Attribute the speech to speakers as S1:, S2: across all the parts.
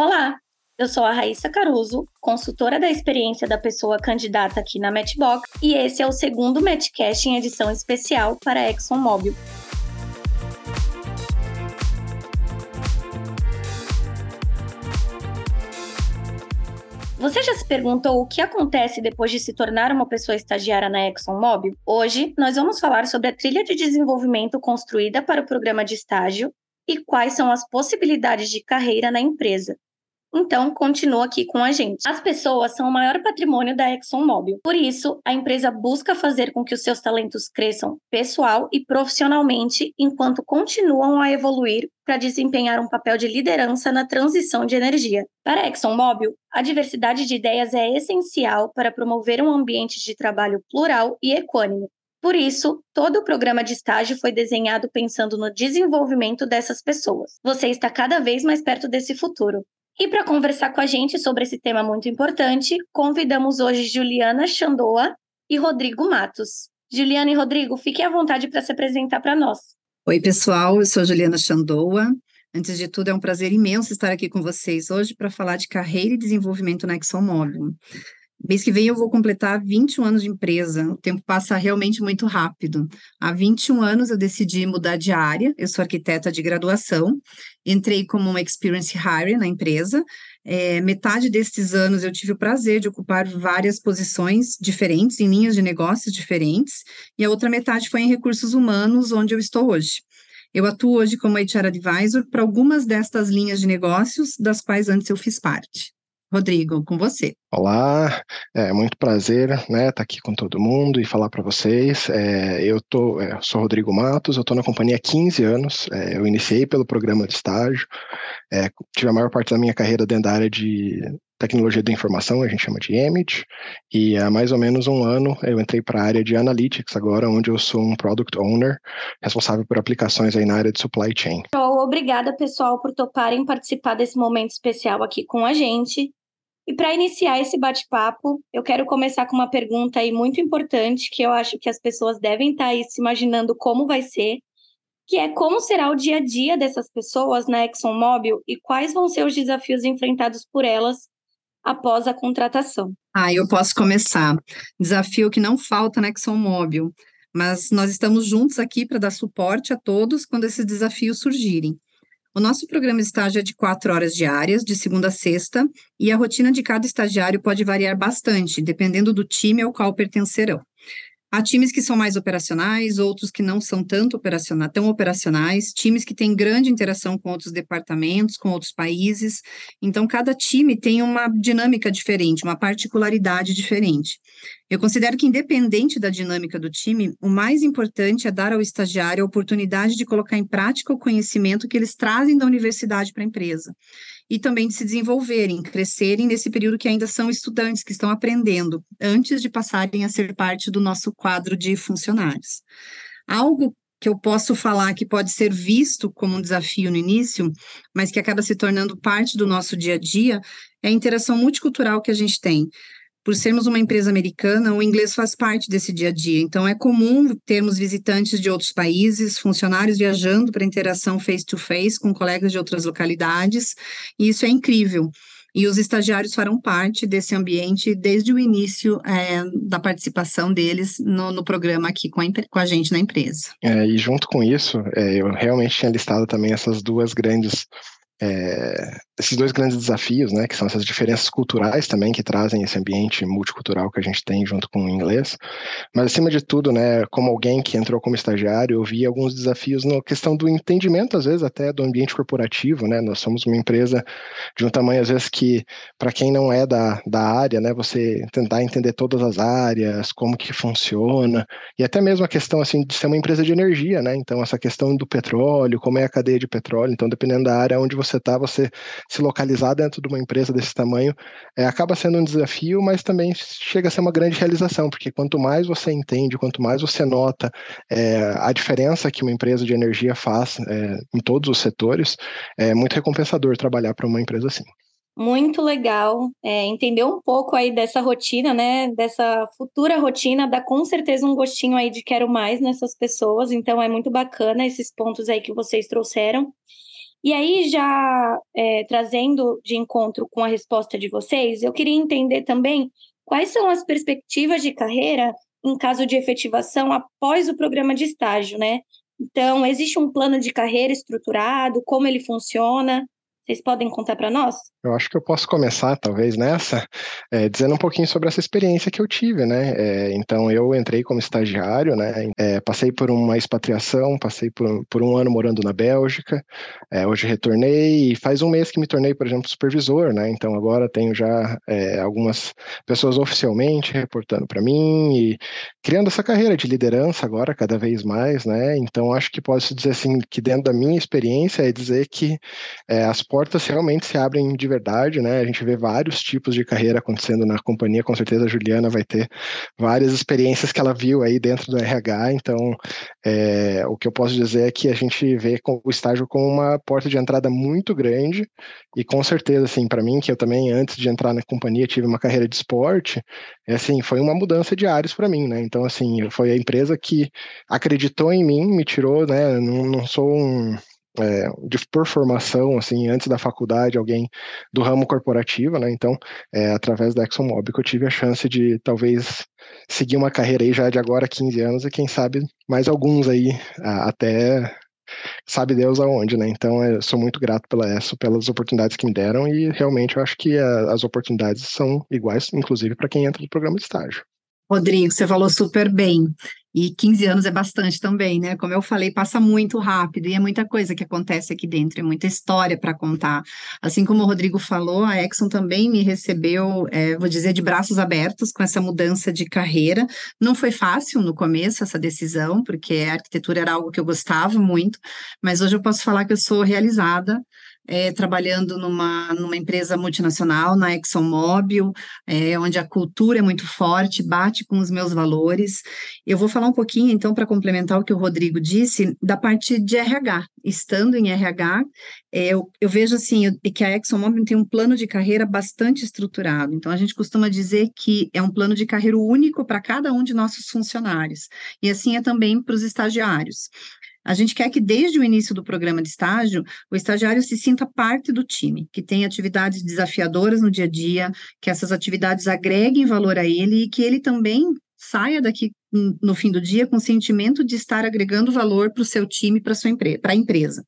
S1: Olá, eu sou a Raíssa Caruso, consultora da experiência da pessoa candidata aqui na Matchbox, e esse é o segundo Matchcast em edição especial para a ExxonMobil. Você já se perguntou o que acontece depois de se tornar uma pessoa estagiária na ExxonMobil? Hoje, nós vamos falar sobre a trilha de desenvolvimento construída para o programa de estágio e quais são as possibilidades de carreira na empresa. Então, continua aqui com a gente. As pessoas são o maior patrimônio da ExxonMobil. Por isso, a empresa busca fazer com que os seus talentos cresçam pessoal e profissionalmente, enquanto continuam a evoluir para desempenhar um papel de liderança na transição de energia. Para a ExxonMobil, a diversidade de ideias é essencial para promover um ambiente de trabalho plural e equânime. Por isso, todo o programa de estágio foi desenhado pensando no desenvolvimento dessas pessoas. Você está cada vez mais perto desse futuro. E para conversar com a gente sobre esse tema muito importante, convidamos hoje Juliana Chandoa e Rodrigo Matos. Juliana e Rodrigo, fiquem à vontade para se apresentar para nós.
S2: Oi, pessoal, eu sou Juliana Chandoa. Antes de tudo, é um prazer imenso estar aqui com vocês hoje para falar de carreira e desenvolvimento na ExxonMobil. Mês que vem eu vou completar 21 anos de empresa. O tempo passa realmente muito rápido. Há 21 anos eu decidi mudar de área. Eu sou arquiteta de graduação. Entrei como uma experience hire na empresa. É, metade desses anos eu tive o prazer de ocupar várias posições diferentes, em linhas de negócios diferentes. E a outra metade foi em recursos humanos, onde eu estou hoje. Eu atuo hoje como HR Advisor para algumas destas linhas de negócios, das quais antes eu fiz parte. Rodrigo, com você.
S3: Olá, é muito prazer, né, estar tá aqui com todo mundo e falar para vocês. É, eu tô, é, sou Rodrigo Matos, eu estou na companhia há 15 anos. É, eu iniciei pelo programa de estágio, é, tive a maior parte da minha carreira dentro da área de tecnologia da informação, a gente chama de EMIT, e há mais ou menos um ano eu entrei para a área de Analytics agora, onde eu sou um Product Owner, responsável por aplicações aí na área de Supply Chain.
S1: Obrigada, pessoal, por toparem participar desse momento especial aqui com a gente. E para iniciar esse bate-papo, eu quero começar com uma pergunta aí muito importante que eu acho que as pessoas devem estar tá aí se imaginando como vai ser, que é como será o dia a dia dessas pessoas na ExxonMobil e quais vão ser os desafios enfrentados por elas após a contratação.
S2: Ah, eu posso começar. Desafio que não falta na ExxonMobil, mas nós estamos juntos aqui para dar suporte a todos quando esses desafios surgirem. O nosso programa de estágio é de quatro horas diárias, de segunda a sexta, e a rotina de cada estagiário pode variar bastante, dependendo do time ao qual pertencerão. Há times que são mais operacionais, outros que não são tanto operacionais, tão operacionais, times que têm grande interação com outros departamentos, com outros países. Então, cada time tem uma dinâmica diferente, uma particularidade diferente. Eu considero que, independente da dinâmica do time, o mais importante é dar ao estagiário a oportunidade de colocar em prática o conhecimento que eles trazem da universidade para a empresa e também de se desenvolverem, crescerem nesse período que ainda são estudantes, que estão aprendendo, antes de passarem a ser parte do nosso quadro de funcionários. Algo que eu posso falar que pode ser visto como um desafio no início, mas que acaba se tornando parte do nosso dia a dia, é a interação multicultural que a gente tem por sermos uma empresa americana, o inglês faz parte desse dia a dia. Então, é comum termos visitantes de outros países, funcionários viajando para interação face-to-face com colegas de outras localidades, e isso é incrível. E os estagiários farão parte desse ambiente desde o início é, da participação deles no, no programa aqui com a, com a, gente na empresa.
S3: É, e junto com isso, é, eu realmente tinha listado também essas duas grandes é, esses dois grandes desafios, né, que são essas diferenças culturais também que trazem esse ambiente multicultural que a gente tem junto com o inglês, mas acima de tudo, né, como alguém que entrou como estagiário, eu vi alguns desafios na questão do entendimento, às vezes até do ambiente corporativo, né, nós somos uma empresa de um tamanho, às vezes, que para quem não é da, da área, né, você tentar entender todas as áreas, como que funciona, e até mesmo a questão, assim, de ser uma empresa de energia, né, então essa questão do petróleo, como é a cadeia de petróleo, então dependendo da área onde você está, você se localizar dentro de uma empresa desse tamanho é, acaba sendo um desafio, mas também chega a ser uma grande realização, porque quanto mais você entende, quanto mais você nota é, a diferença que uma empresa de energia faz é, em todos os setores, é muito recompensador trabalhar para uma empresa assim.
S1: Muito legal é, entender um pouco aí dessa rotina, né? Dessa futura rotina, dá com certeza um gostinho aí de quero mais nessas pessoas. Então é muito bacana esses pontos aí que vocês trouxeram. E aí, já é, trazendo de encontro com a resposta de vocês, eu queria entender também quais são as perspectivas de carreira em caso de efetivação após o programa de estágio, né? Então, existe um plano de carreira estruturado, como ele funciona? Vocês podem contar para nós?
S3: Eu acho que eu posso começar, talvez, nessa, é, dizendo um pouquinho sobre essa experiência que eu tive, né? É, então, eu entrei como estagiário, né? É, passei por uma expatriação, passei por, por um ano morando na Bélgica, hoje retornei e faz um mês que me tornei, por exemplo, supervisor, né? Então, agora tenho já algumas pessoas oficialmente reportando para mim e criando essa carreira de liderança agora, cada vez mais, né? Então, acho que posso dizer assim, que dentro da minha experiência é dizer que as portas realmente se abrem de verdade, né? A gente vê vários tipos de carreira acontecendo na companhia, com certeza a Juliana vai ter várias experiências que ela viu aí dentro do RH, então é, o que eu posso dizer é que a gente vê o estágio como uma porta de entrada muito grande e com certeza, assim, para mim, que eu também antes de entrar na companhia tive uma carreira de esporte, é, assim, foi uma mudança de áreas para mim, né? Então, assim, foi a empresa que acreditou em mim, me tirou, né? Não, não sou um é, de, por formação, assim, antes da faculdade, alguém do ramo corporativo, né? Então, é, através da ExxonMobil que eu tive a chance de talvez seguir uma carreira aí já de agora 15 anos e quem sabe mais alguns aí até sabe Deus aonde, né? Então, eu sou muito grato pela ESSO, pelas oportunidades que me deram e realmente eu acho que a, as oportunidades são iguais, inclusive para quem entra no programa de estágio.
S2: Rodrigo, você falou super bem. E 15 anos é bastante também, né? Como eu falei, passa muito rápido e é muita coisa que acontece aqui dentro, é muita história para contar. Assim como o Rodrigo falou, a Exxon também me recebeu, é, vou dizer, de braços abertos com essa mudança de carreira. Não foi fácil no começo essa decisão, porque a arquitetura era algo que eu gostava muito, mas hoje eu posso falar que eu sou realizada é, trabalhando numa, numa empresa multinacional, na ExxonMobil, é, onde a cultura é muito forte, bate com os meus valores. Eu vou falar um pouquinho, então, para complementar o que o Rodrigo disse, da parte de RH. Estando em RH, é, eu, eu, vejo assim que a ExxonMobil tem um plano de carreira bastante estruturado. Então, a gente costuma dizer que é um plano de carreira único para cada um de nossos funcionários. E assim é também para os estagiários. A gente quer que desde o início do programa de estágio, o estagiário se sinta parte do time, que tenha atividades desafiadoras no dia a dia, que essas atividades agreguem valor a ele e que ele também saia daqui no fim do dia com o sentimento de estar agregando valor para o seu time, para a empresa.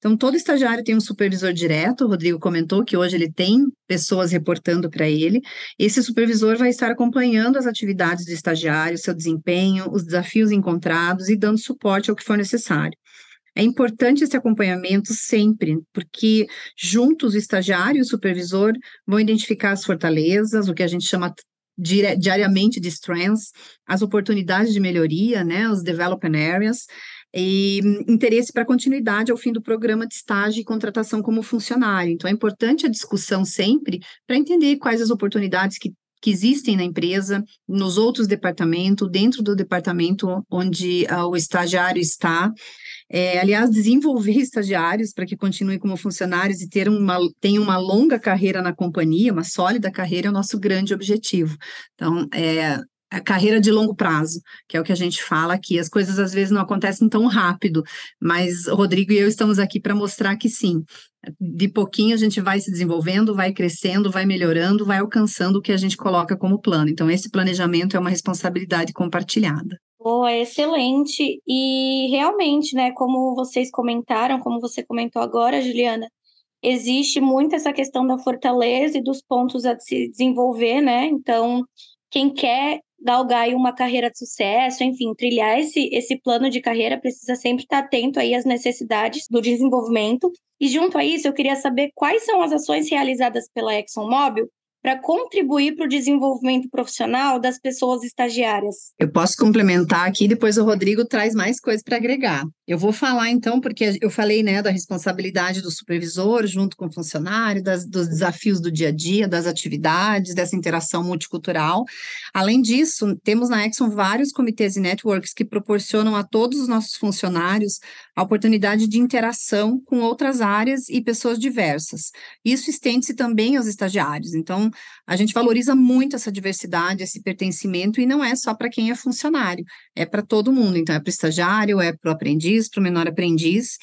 S2: Então, todo estagiário tem um supervisor direto, o Rodrigo comentou que hoje ele tem pessoas reportando para ele. Esse supervisor vai estar acompanhando as atividades do estagiário, seu desempenho, os desafios encontrados e dando suporte ao que for necessário. É importante esse acompanhamento sempre, porque juntos o estagiário e o supervisor vão identificar as fortalezas, o que a gente chama diariamente de strengths, as oportunidades de melhoria, né, os development areas, e interesse para continuidade ao fim do programa de estágio e contratação como funcionário. Então, é importante a discussão sempre para entender quais as oportunidades que, que existem na empresa, nos outros departamentos, dentro do departamento onde uh, o estagiário está. É, aliás, desenvolver estagiários para que continuem como funcionários e ter uma, tenham uma longa carreira na companhia, uma sólida carreira, é o nosso grande objetivo. Então, é, a carreira de longo prazo, que é o que a gente fala aqui. As coisas às vezes não acontecem tão rápido, mas o Rodrigo e eu estamos aqui para mostrar que sim. De pouquinho a gente vai se desenvolvendo, vai crescendo, vai melhorando, vai alcançando o que a gente coloca como plano. Então, esse planejamento é uma responsabilidade compartilhada.
S1: Oh, é excelente. E realmente, né, como vocês comentaram, como você comentou agora, Juliana, existe muito essa questão da fortaleza e dos pontos a se desenvolver, né? Então, quem quer galgar uma carreira de sucesso, enfim, trilhar esse, esse plano de carreira, precisa sempre estar atento aí às necessidades do desenvolvimento. E junto a isso, eu queria saber quais são as ações realizadas pela ExxonMobil para contribuir para o desenvolvimento profissional das pessoas estagiárias.
S2: Eu posso complementar aqui, depois o Rodrigo traz mais coisas para agregar. Eu vou falar então, porque eu falei né, da responsabilidade do supervisor junto com o funcionário, das, dos desafios do dia a dia, das atividades, dessa interação multicultural. Além disso, temos na Exxon vários comitês e networks que proporcionam a todos os nossos funcionários a oportunidade de interação com outras áreas e pessoas diversas. Isso estende-se também aos estagiários. A gente valoriza muito essa diversidade, esse pertencimento, e não é só para quem é funcionário, é para todo mundo. Então, é para o estagiário, é para o aprendiz, para o menor aprendiz.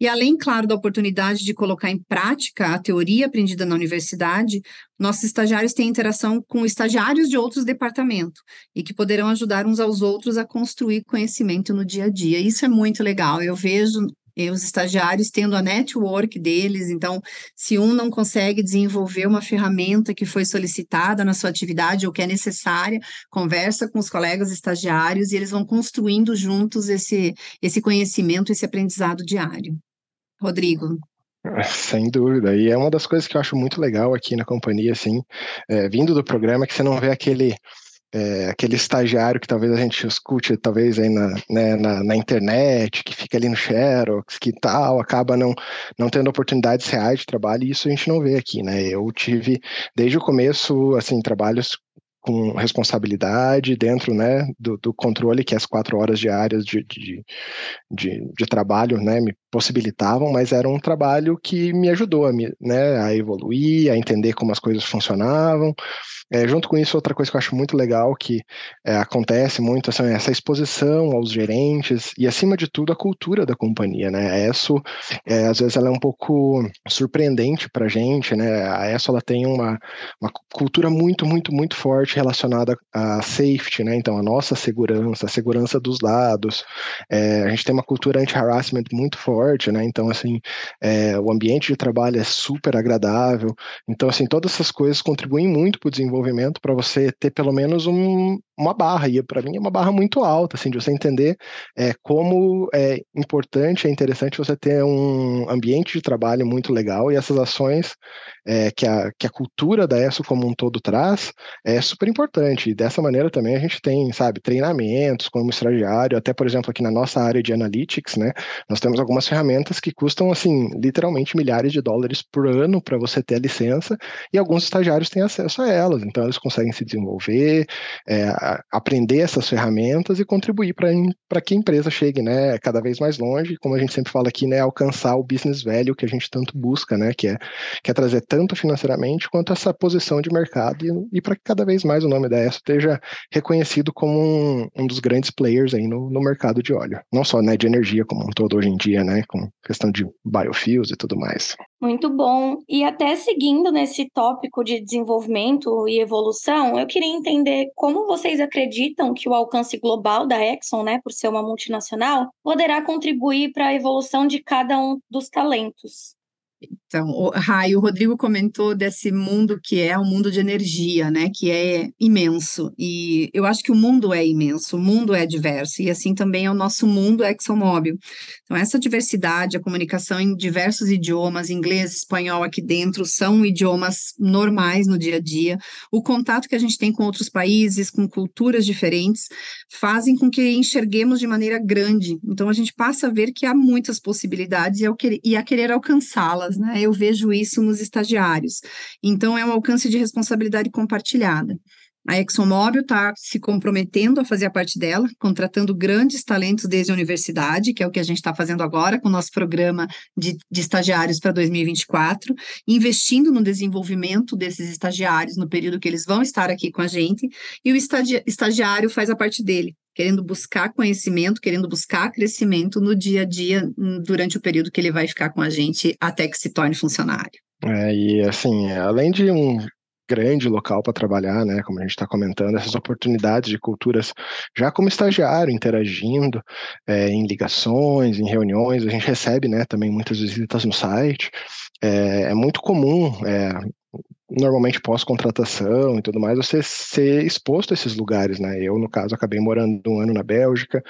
S2: E além, claro, da oportunidade de colocar em prática a teoria aprendida na universidade, nossos estagiários têm interação com estagiários de outros departamentos e que poderão ajudar uns aos outros a construir conhecimento no dia a dia. Isso é muito legal. Eu vejo os estagiários tendo a network deles, então, se um não consegue desenvolver uma ferramenta que foi solicitada na sua atividade ou que é necessária, conversa com os colegas estagiários e eles vão construindo juntos esse, esse conhecimento, esse aprendizado diário. Rodrigo.
S3: Sem dúvida, e é uma das coisas que eu acho muito legal aqui na companhia, assim, é, vindo do programa, que você não vê aquele é, aquele estagiário que talvez a gente escute, talvez aí na, né, na, na, internet, que fica ali no Xerox, que tal, acaba não, não tendo oportunidades reais de trabalho, e isso a gente não vê aqui, né? Eu tive, desde o começo, assim, trabalhos com responsabilidade dentro né, do, do, controle que as quatro horas diárias de, de, de, de, trabalho né, me possibilitavam, mas era um trabalho que me ajudou a, me, né, a evoluir, a entender como as coisas funcionavam, é, junto com isso, outra coisa que eu acho muito legal que é, acontece muito assim, é essa exposição aos gerentes e, acima de tudo, a cultura da companhia, né? A ESSO, é, às vezes, ela é um pouco surpreendente para a gente, né? A ESSO, ela tem uma, uma cultura muito, muito, muito forte relacionada a safety, né? Então, a nossa segurança, a segurança dos dados, é, a gente tem uma cultura anti-harassment muito forte, né? Então, assim, é, o ambiente de trabalho é super agradável. Então, assim, todas essas coisas contribuem muito para o desenvolvimento para você ter pelo menos um, uma barra, e para mim é uma barra muito alta, assim, de você entender é, como é importante, é interessante você ter um ambiente de trabalho muito legal e essas ações é, que, a, que a cultura da ESO como um todo traz é super importante. E dessa maneira também a gente tem, sabe, treinamentos como estagiário, até por exemplo aqui na nossa área de analytics, né, nós temos algumas ferramentas que custam, assim, literalmente milhares de dólares por ano para você ter a licença e alguns estagiários têm acesso a elas, então eles conseguem se desenvolver, é, aprender essas ferramentas e contribuir para que a empresa chegue né, cada vez mais longe, como a gente sempre fala aqui, né, alcançar o business value que a gente tanto busca, né, que é, que é trazer tanto financeiramente quanto essa posição de mercado e, e para que cada vez mais o nome da ESO esteja reconhecido como um, um dos grandes players aí no, no mercado de óleo, não só né, de energia como um todo hoje em dia, né, com questão de biofuels e tudo mais.
S1: Muito bom. E até seguindo nesse tópico de desenvolvimento e evolução, eu queria entender como vocês acreditam que o alcance global da Exxon, né, por ser uma multinacional, poderá contribuir para a evolução de cada um dos talentos.
S2: Então, o Rai, o Rodrigo comentou desse mundo que é o um mundo de energia, né? Que é imenso. E eu acho que o mundo é imenso, o mundo é diverso, e assim também é o nosso mundo ExxonMobil. Então, essa diversidade, a comunicação em diversos idiomas, inglês, espanhol aqui dentro, são idiomas normais no dia a dia. O contato que a gente tem com outros países, com culturas diferentes, fazem com que enxerguemos de maneira grande. Então, a gente passa a ver que há muitas possibilidades e a querer alcançá-las né? Eu vejo isso nos estagiários. Então, é um alcance de responsabilidade compartilhada. A ExxonMobil está se comprometendo a fazer a parte dela, contratando grandes talentos desde a universidade, que é o que a gente está fazendo agora com o nosso programa de, de estagiários para 2024, investindo no desenvolvimento desses estagiários no período que eles vão estar aqui com a gente, e o estagi estagiário faz a parte dele, querendo buscar conhecimento, querendo buscar crescimento no dia a dia, hum, durante o período que ele vai ficar com a gente até que se torne funcionário.
S3: É, e assim, além de um grande local para trabalhar, né? Como a gente está comentando, essas oportunidades de culturas já como estagiário, interagindo é, em ligações, em reuniões, a gente recebe, né? Também muitas visitas no site. É, é muito comum é, normalmente pós-contratação e tudo mais, você ser exposto a esses lugares, né? Eu, no caso, acabei morando um ano na Bélgica.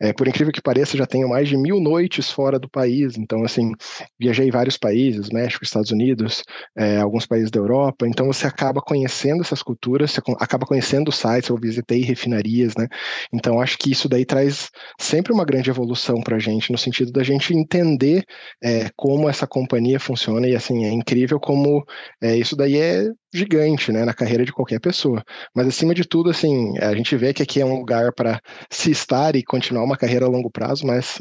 S3: É, por incrível que pareça, já tenho mais de mil noites fora do país. Então, assim, viajei vários países, México, Estados Unidos, é, alguns países da Europa. Então, você acaba conhecendo essas culturas, você acaba conhecendo sites. Eu visitei refinarias, né? Então, acho que isso daí traz sempre uma grande evolução para a gente, no sentido da gente entender é, como essa companhia funciona. E, assim, é incrível como é, isso daí é gigante, né, na carreira de qualquer pessoa. Mas acima de tudo, assim, a gente vê que aqui é um lugar para se estar e continuar uma carreira a longo prazo, mas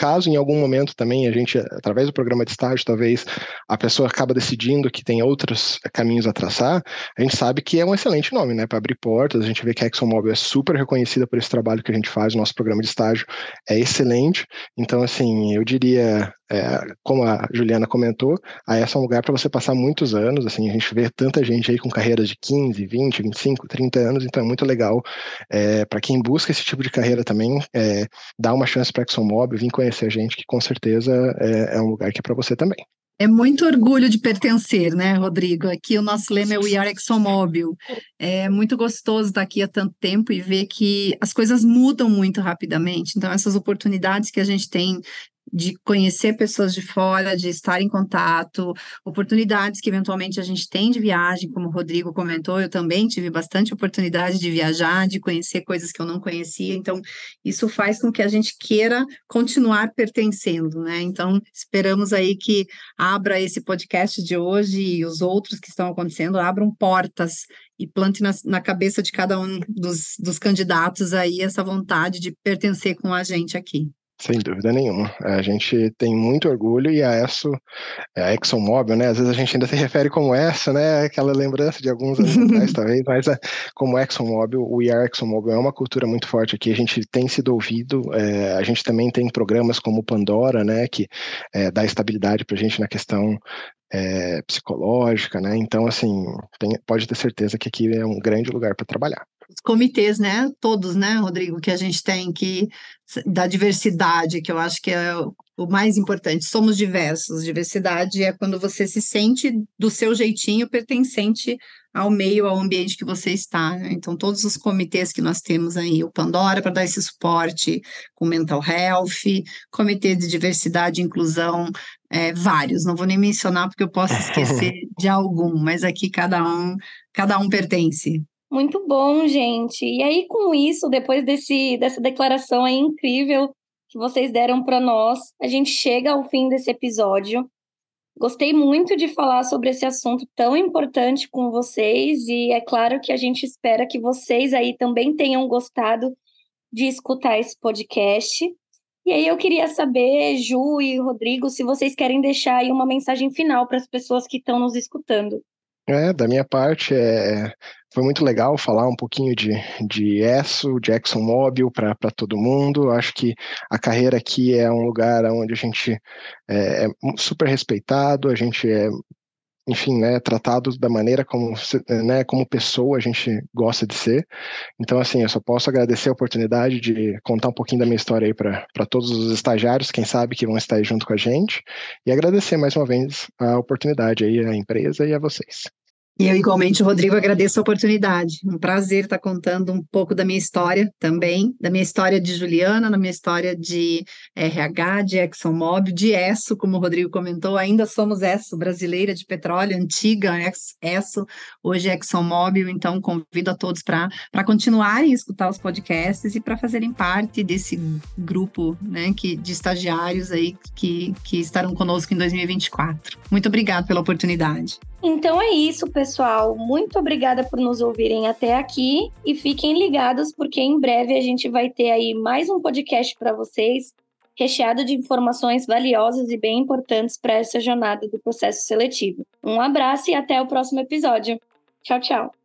S3: caso em algum momento também a gente, através do programa de estágio, talvez a pessoa acaba decidindo que tem outros caminhos a traçar, a gente sabe que é um excelente nome, né, para abrir portas. A gente vê que a ExxonMobil é super reconhecida por esse trabalho que a gente faz, o nosso programa de estágio é excelente. Então, assim, eu diria é, como a Juliana comentou, a ESSO é um lugar para você passar muitos anos, assim, a gente vê tanta gente aí com carreiras de 15, 20, 25, 30 anos, então é muito legal é, para quem busca esse tipo de carreira também, é, dar uma chance para ExxonMobil, vir conhecer a gente, que com certeza é, é um lugar que é para você também.
S2: É muito orgulho de pertencer, né, Rodrigo? Aqui o nosso lema é We Are ExxonMobil. É muito gostoso estar aqui há tanto tempo e ver que as coisas mudam muito rapidamente. Então, essas oportunidades que a gente tem de conhecer pessoas de fora, de estar em contato, oportunidades que eventualmente a gente tem de viagem, como o Rodrigo comentou, eu também tive bastante oportunidade de viajar, de conhecer coisas que eu não conhecia, então isso faz com que a gente queira continuar pertencendo, né? Então, esperamos aí que abra esse podcast de hoje e os outros que estão acontecendo, abram portas e plante na, na cabeça de cada um dos, dos candidatos aí essa vontade de pertencer com a gente aqui.
S3: Sem dúvida nenhuma. A gente tem muito orgulho e a ESSO, a ExxonMobil, né? Às vezes a gente ainda se refere como essa, né? Aquela lembrança de alguns anos atrás, talvez, mas é, como ExxonMobil, o Are ExxonMobil é uma cultura muito forte aqui. A gente tem sido ouvido, é, a gente também tem programas como Pandora, né? Que é, dá estabilidade para a gente na questão é, psicológica, né? Então, assim, tem, pode ter certeza que aqui é um grande lugar para trabalhar
S2: os comitês, né? Todos, né, Rodrigo, que a gente tem que da diversidade, que eu acho que é o mais importante. Somos diversos. Diversidade é quando você se sente do seu jeitinho pertencente ao meio, ao ambiente que você está. Né? Então, todos os comitês que nós temos aí, o Pandora para dar esse suporte com mental health, comitê de diversidade e inclusão, é, vários. Não vou nem mencionar porque eu posso esquecer de algum, mas aqui cada um, cada um pertence.
S1: Muito bom, gente. E aí, com isso, depois desse, dessa declaração aí incrível que vocês deram para nós, a gente chega ao fim desse episódio. Gostei muito de falar sobre esse assunto tão importante com vocês, e é claro que a gente espera que vocês aí também tenham gostado de escutar esse podcast. E aí eu queria saber, Ju e Rodrigo, se vocês querem deixar aí uma mensagem final para as pessoas que estão nos escutando.
S3: É, da minha parte, é, foi muito legal falar um pouquinho de, de ESSO, de ExxonMobil para todo mundo. Acho que a carreira aqui é um lugar onde a gente é, é super respeitado, a gente é enfim, né, tratado da maneira como, né, como pessoa a gente gosta de ser. Então, assim, eu só posso agradecer a oportunidade de contar um pouquinho da minha história aí para todos os estagiários, quem sabe que vão estar aí junto com a gente, e agradecer mais uma vez a oportunidade aí à empresa e a vocês.
S2: E eu, igualmente, Rodrigo, agradeço a oportunidade. Um prazer estar contando um pouco da minha história também, da minha história de Juliana, da minha história de RH, de ExxonMobil, de ESSO, como o Rodrigo comentou, ainda somos ESSO, brasileira de petróleo, antiga ESSO, hoje é ExxonMobil, então convido a todos para continuarem a escutar os podcasts e para fazerem parte desse grupo né, que, de estagiários aí que, que estarão conosco em 2024. Muito obrigada pela oportunidade.
S1: Então é isso, pessoal. Muito obrigada por nos ouvirem até aqui e fiquem ligados porque em breve a gente vai ter aí mais um podcast para vocês, recheado de informações valiosas e bem importantes para essa jornada do processo seletivo. Um abraço e até o próximo episódio. Tchau, tchau.